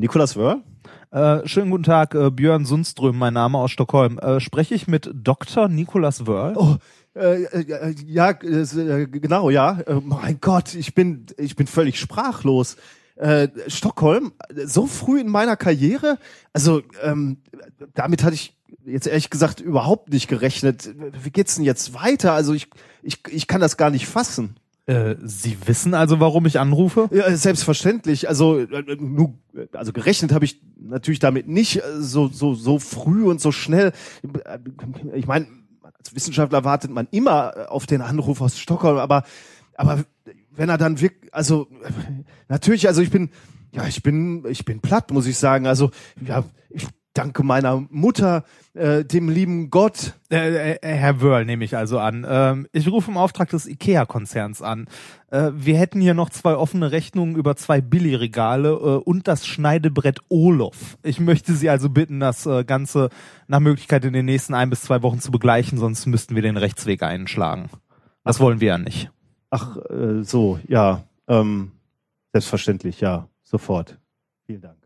Nikolas Wörl? Äh, schönen guten Tag, äh, Björn Sundström, mein Name aus Stockholm. Äh, spreche ich mit Dr. Nikolas Wörl? Oh, äh, äh, ja, äh, genau, ja. Äh, mein Gott, ich bin, ich bin völlig sprachlos. Äh, Stockholm, so früh in meiner Karriere, also ähm, damit hatte ich jetzt ehrlich gesagt überhaupt nicht gerechnet. Wie geht's denn jetzt weiter? Also ich, ich, ich kann das gar nicht fassen. Äh, Sie wissen also, warum ich anrufe? Ja, selbstverständlich. Also, äh, also gerechnet habe ich natürlich damit nicht äh, so so so früh und so schnell. Ich meine, als Wissenschaftler wartet man immer auf den Anruf aus Stockholm, aber aber wenn er dann wirklich, also natürlich, also ich bin ja, ich bin ich bin platt, muss ich sagen. Also ja, ich danke meiner Mutter, äh, dem lieben Gott. Äh, äh, Herr Wörl nehme ich also an. Ähm, ich rufe im Auftrag des IKEA-Konzerns an. Äh, wir hätten hier noch zwei offene Rechnungen über zwei Billigregale äh, und das Schneidebrett Olof. Ich möchte Sie also bitten, das äh, Ganze nach Möglichkeit in den nächsten ein bis zwei Wochen zu begleichen, sonst müssten wir den Rechtsweg einschlagen. Das wollen wir ja nicht. Ach, äh, so, ja. Ähm, selbstverständlich, ja. Sofort. Vielen Dank.